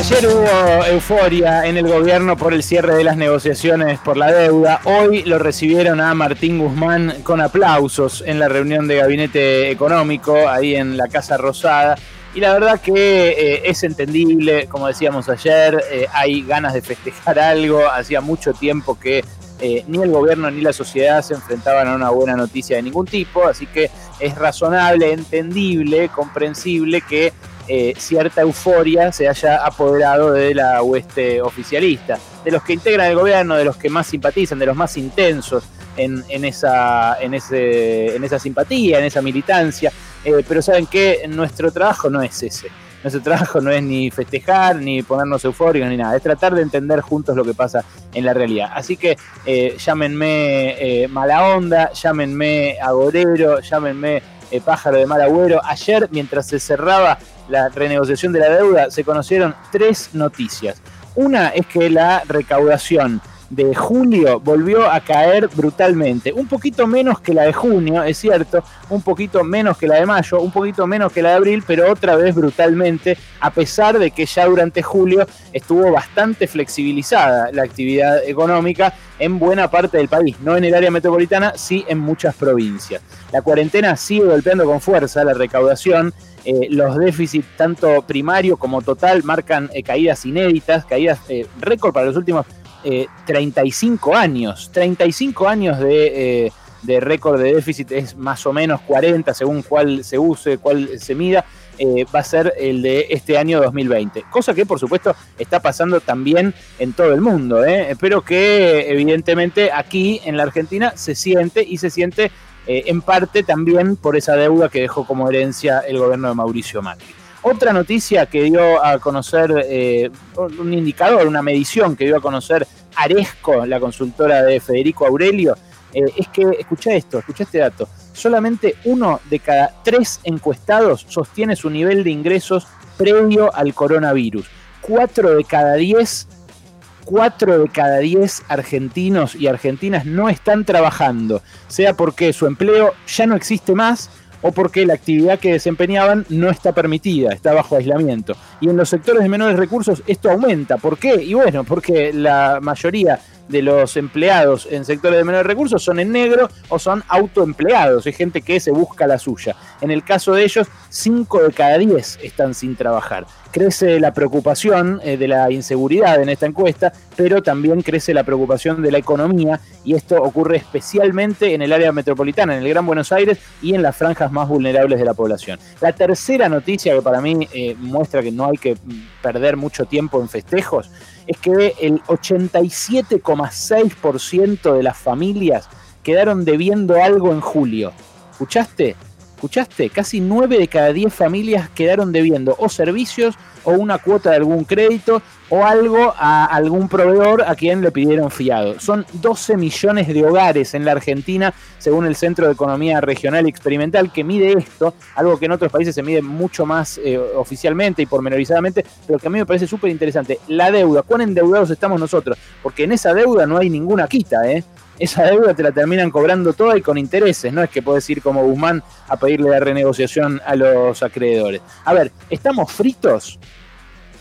Ayer hubo euforia en el gobierno por el cierre de las negociaciones por la deuda. Hoy lo recibieron a Martín Guzmán con aplausos en la reunión de gabinete económico ahí en la Casa Rosada. Y la verdad que eh, es entendible, como decíamos ayer, eh, hay ganas de festejar algo. Hacía mucho tiempo que eh, ni el gobierno ni la sociedad se enfrentaban a una buena noticia de ningún tipo, así que es razonable, entendible, comprensible que eh, cierta euforia se haya apoderado de la hueste oficialista, de los que integran el gobierno, de los que más simpatizan, de los más intensos en, esa, simpatía, en esa militancia, eh, pero saben que nuestro trabajo no es ese nuestro trabajo no es ni festejar, ni ponernos eufóricos, ni nada. Es tratar de entender juntos lo que pasa en la realidad. Así que eh, llámenme mala onda, llámenme agorero, llámenme pájaro de mal agüero. Ayer, mientras se cerraba la renegociación de la deuda, se conocieron tres noticias. Una es que la recaudación de julio volvió a caer brutalmente. Un poquito menos que la de junio, es cierto, un poquito menos que la de mayo, un poquito menos que la de abril, pero otra vez brutalmente, a pesar de que ya durante julio estuvo bastante flexibilizada la actividad económica en buena parte del país, no en el área metropolitana, sí en muchas provincias. La cuarentena sigue golpeando con fuerza la recaudación. Eh, los déficits, tanto primario como total, marcan eh, caídas inéditas, caídas eh, récord para los últimos 35 eh, años. 35 años eh, de, récord de déficit es más o menos 40 según cuál se use, cuál se mida. Va a ser el de este año 2020. Cosa que por supuesto está pasando también en todo el mundo, pero que evidentemente aquí en la Argentina se siente y se siente en parte también por esa deuda que dejó como herencia el gobierno de Mauricio Macri. Otra noticia que dio a conocer, eh, un indicador, una medición que dio a conocer Aresco, la consultora de Federico Aurelio, eh, es que, escucha esto, escucha este dato, solamente uno de cada tres encuestados sostiene su nivel de ingresos previo al coronavirus. Cuatro de cada diez, cuatro de cada diez argentinos y argentinas no están trabajando, sea porque su empleo ya no existe más, o porque la actividad que desempeñaban no está permitida, está bajo aislamiento. Y en los sectores de menores recursos esto aumenta. ¿Por qué? Y bueno, porque la mayoría de los empleados en sectores de menores recursos son en negro o son autoempleados, es gente que se busca la suya. En el caso de ellos, 5 de cada 10 están sin trabajar. Crece la preocupación eh, de la inseguridad en esta encuesta, pero también crece la preocupación de la economía y esto ocurre especialmente en el área metropolitana, en el Gran Buenos Aires y en las franjas más vulnerables de la población. La tercera noticia que para mí eh, muestra que no hay que perder mucho tiempo en festejos es que el 87,6% de las familias quedaron debiendo algo en julio. ¿Escuchaste? ¿Escuchaste? Casi 9 de cada 10 familias quedaron debiendo o servicios o una cuota de algún crédito o algo a algún proveedor a quien le pidieron fiado. Son 12 millones de hogares en la Argentina, según el Centro de Economía Regional y Experimental, que mide esto, algo que en otros países se mide mucho más eh, oficialmente y pormenorizadamente, pero que a mí me parece súper interesante. La deuda, ¿cuán endeudados estamos nosotros? Porque en esa deuda no hay ninguna quita, ¿eh? Esa deuda te la terminan cobrando toda y con intereses, no es que puedes ir como Guzmán a pedirle la renegociación a los acreedores. A ver, ¿estamos fritos?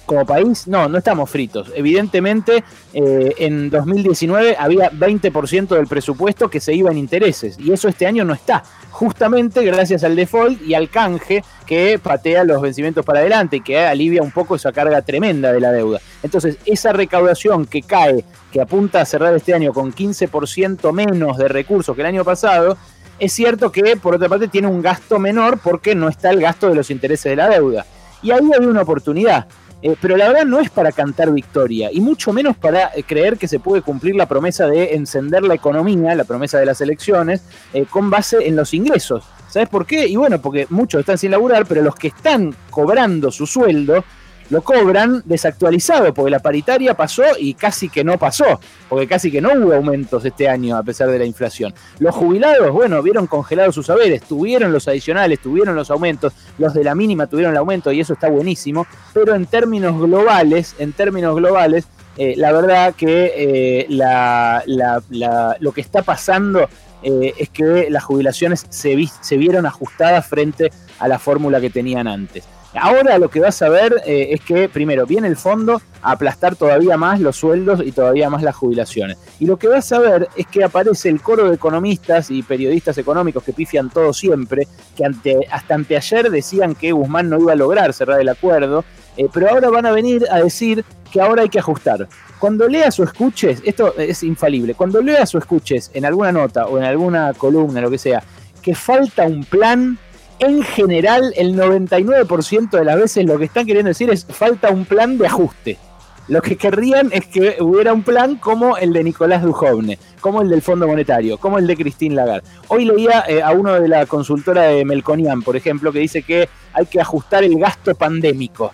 Como país, no, no estamos fritos. Evidentemente, eh, en 2019 había 20% del presupuesto que se iba en intereses y eso este año no está. Justamente gracias al default y al canje que patea los vencimientos para adelante y que alivia un poco esa carga tremenda de la deuda. Entonces, esa recaudación que cae, que apunta a cerrar este año con 15% menos de recursos que el año pasado, es cierto que por otra parte tiene un gasto menor porque no está el gasto de los intereses de la deuda. Y ahí hay una oportunidad. Eh, pero la verdad no es para cantar victoria, y mucho menos para eh, creer que se puede cumplir la promesa de encender la economía, la promesa de las elecciones, eh, con base en los ingresos. ¿Sabes por qué? Y bueno, porque muchos están sin laburar, pero los que están cobrando su sueldo lo cobran desactualizado, porque la paritaria pasó y casi que no pasó, porque casi que no hubo aumentos este año a pesar de la inflación. Los jubilados, bueno, vieron congelados sus saberes, tuvieron los adicionales, tuvieron los aumentos, los de la mínima tuvieron el aumento y eso está buenísimo, pero en términos globales, en términos globales, eh, la verdad que eh, lo que está pasando eh, es que las jubilaciones se, se vieron ajustadas frente a la fórmula que tenían antes. Ahora lo que vas a ver eh, es que, primero, viene el fondo a aplastar todavía más los sueldos y todavía más las jubilaciones. Y lo que vas a ver es que aparece el coro de economistas y periodistas económicos que pifian todo siempre, que hasta anteayer decían que Guzmán no iba a lograr cerrar el acuerdo, eh, pero ahora van a venir a decir que ahora hay que ajustar. Cuando leas o escuches, esto es infalible, cuando leas o escuches en alguna nota o en alguna columna, lo que sea, que falta un plan en general, el 99% de las veces lo que están queriendo decir es falta un plan de ajuste. Lo que querrían es que hubiera un plan como el de Nicolás Dujovne, como el del Fondo Monetario, como el de Christine Lagarde. Hoy leía eh, a uno de la consultora de Melconian, por ejemplo, que dice que hay que ajustar el gasto pandémico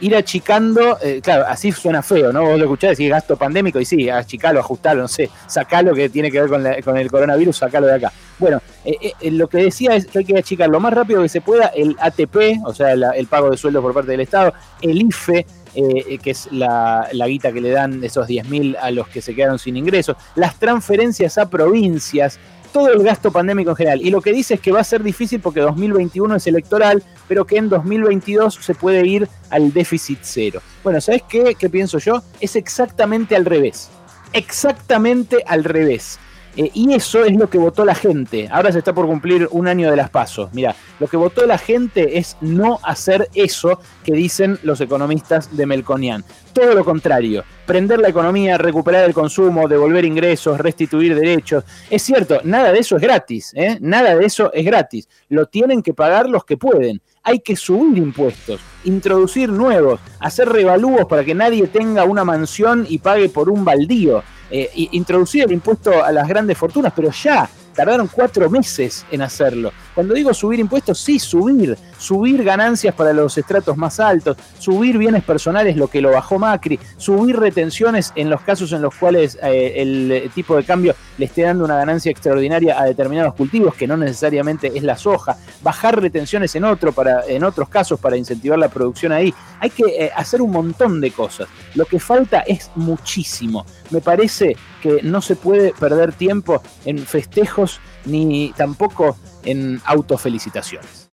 ir achicando, eh, claro, así suena feo, ¿no? Vos lo escuchás decir gasto pandémico y sí, achicalo, ajustalo, no sé, sacalo que tiene que ver con, el coronavirus, sacalo de acá. Bueno, eh, eh, lo que decía es que hay que achicar lo más rápido que se pueda el ATP, o sea, el pago de sueldo por parte del Estado, el IFE, que es la, la, guita que le dan esos 10.000 a los que se quedaron sin ingresos, las transferencias a provincias, todo el gasto pandémico en general. Y lo que dice es que va a ser difícil porque 2021 es electoral, pero que en 2022 se puede ir al déficit cero. Bueno, ¿sabes qué, qué pienso yo? Es exactamente al revés. Exactamente al revés. Eh, y eso es lo que votó la gente. Ahora se está por cumplir un año de las pasos. Mira, lo que votó la gente es no hacer eso que dicen los economistas de Melconian. Todo lo contrario. Prender la economía, recuperar el consumo, devolver ingresos, restituir derechos. Es cierto, nada de eso es gratis. ¿eh? Nada de eso es gratis. Lo tienen que pagar los que pueden. Hay que subir impuestos, introducir nuevos, hacer revalúos para que nadie tenga una mansión y pague por un baldío eh, introducir el impuesto a las grandes fortunas, pero ya tardaron cuatro meses en hacerlo. Cuando digo subir impuestos, sí, subir, subir ganancias para los estratos más altos, subir bienes personales, lo que lo bajó Macri, subir retenciones en los casos en los cuales eh, el tipo de cambio le esté dando una ganancia extraordinaria a determinados cultivos, que no necesariamente es la soja, bajar retenciones en, otro para, en otros casos para incentivar la producción ahí. Hay que eh, hacer un montón de cosas. Lo que falta es muchísimo. Me parece que no se puede perder tiempo en festejos ni tampoco en autofelicitaciones.